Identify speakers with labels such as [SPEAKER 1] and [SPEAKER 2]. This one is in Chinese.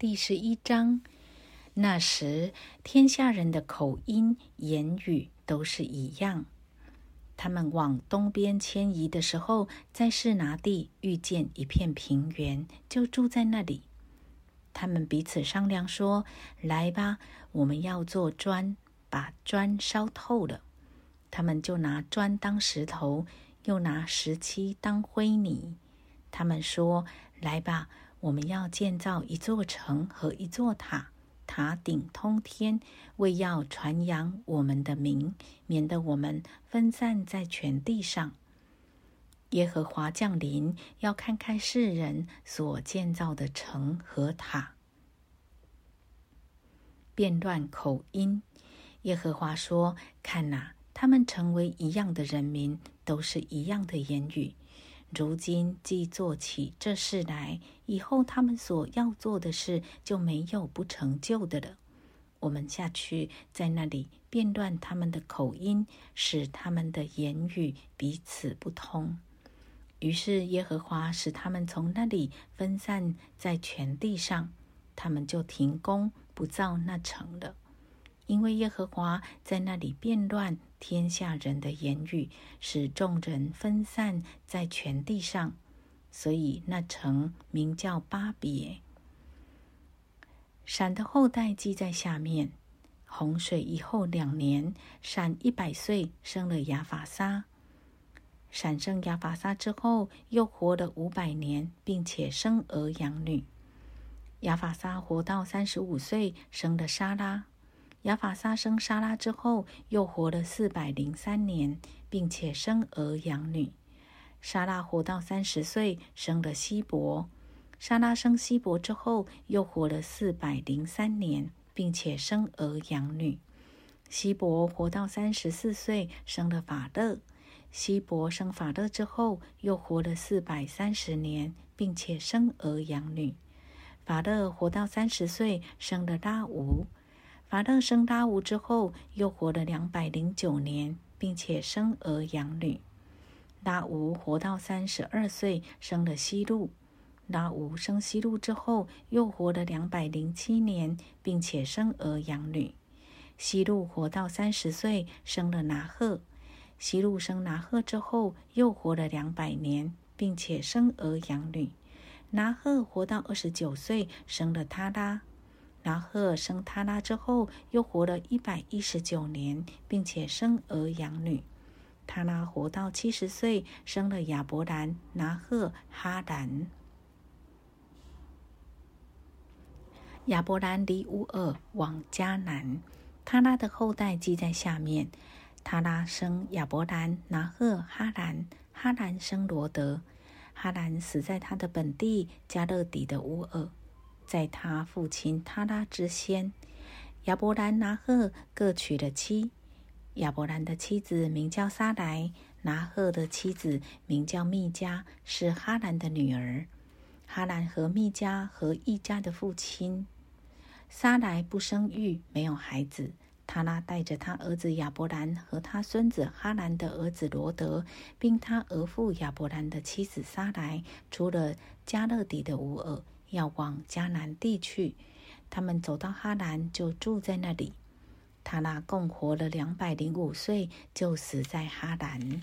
[SPEAKER 1] 第十一章。那时，天下人的口音、言语都是一样。他们往东边迁移的时候，在士拿地遇见一片平原，就住在那里。他们彼此商量说：“来吧，我们要做砖，把砖烧透了。”他们就拿砖当石头，又拿石漆当灰泥。他们说：“来吧，我们要建造一座城和一座塔，塔顶通天，为要传扬我们的名，免得我们分散在全地上。”耶和华降临，要看看世人所建造的城和塔。变乱口音，耶和华说：“看哪，他们成为一样的人民，都是一样的言语。如今既做起这事来，以后他们所要做的事就没有不成就的了。我们下去，在那里变乱他们的口音，使他们的言语彼此不通。”于是耶和华使他们从那里分散在全地上，他们就停工不造那城了，因为耶和华在那里变乱天下人的言语，使众人分散在全地上，所以那城名叫巴别。闪的后代记在下面：洪水以后两年，闪一百岁，生了亚法沙。闪生亚法沙之后，又活了五百年，并且生儿养女。亚法沙活到三十五岁，生了沙拉。亚法沙生沙拉之后，又活了四百零三年，并且生儿养女。沙拉活到三十岁，生了希伯。沙拉生希伯之后，又活了四百零三年，并且生儿养女。希伯活到三十四岁，生了法勒。希伯生法勒之后，又活了四百三十年，并且生儿养女。法勒活到三十岁，生了拉吾。法勒生拉吾之后，又活了两百零九年，并且生儿养女。拉吾活到三十二岁，生了西路。拉吾生西路之后，又活了两百零七年，并且生儿养女。西路活到三十岁，生了拿赫。西路生拿赫之后，又活了两百年，并且生儿养女。拿赫活到二十九岁，生了他拉。拿赫生他拉之后，又活了一百一十九年，并且生儿养女。他拉活到七十岁，生了亚伯兰、拿赫、哈兰。亚伯兰离乌尔往迦南，他拉的后代记在下面。他拉生亚伯兰、拿赫、哈兰，哈兰生罗德。哈兰死在他的本地加勒底的乌尔，在他父亲他拉之先。亚伯兰、拿赫各娶了妻。亚伯兰的妻子名叫撒莱，拿赫的妻子名叫密加，是哈兰的女儿。哈兰和密加和一家的父亲。撒莱不生育，没有孩子。他拉带着他儿子亚伯兰和他孙子哈兰的儿子罗德，并他儿父亚伯兰的妻子撒来，出了加勒底的乌尔，要往迦南地去。他们走到哈兰，就住在那里。他那共活了两百零五岁，就死在哈兰。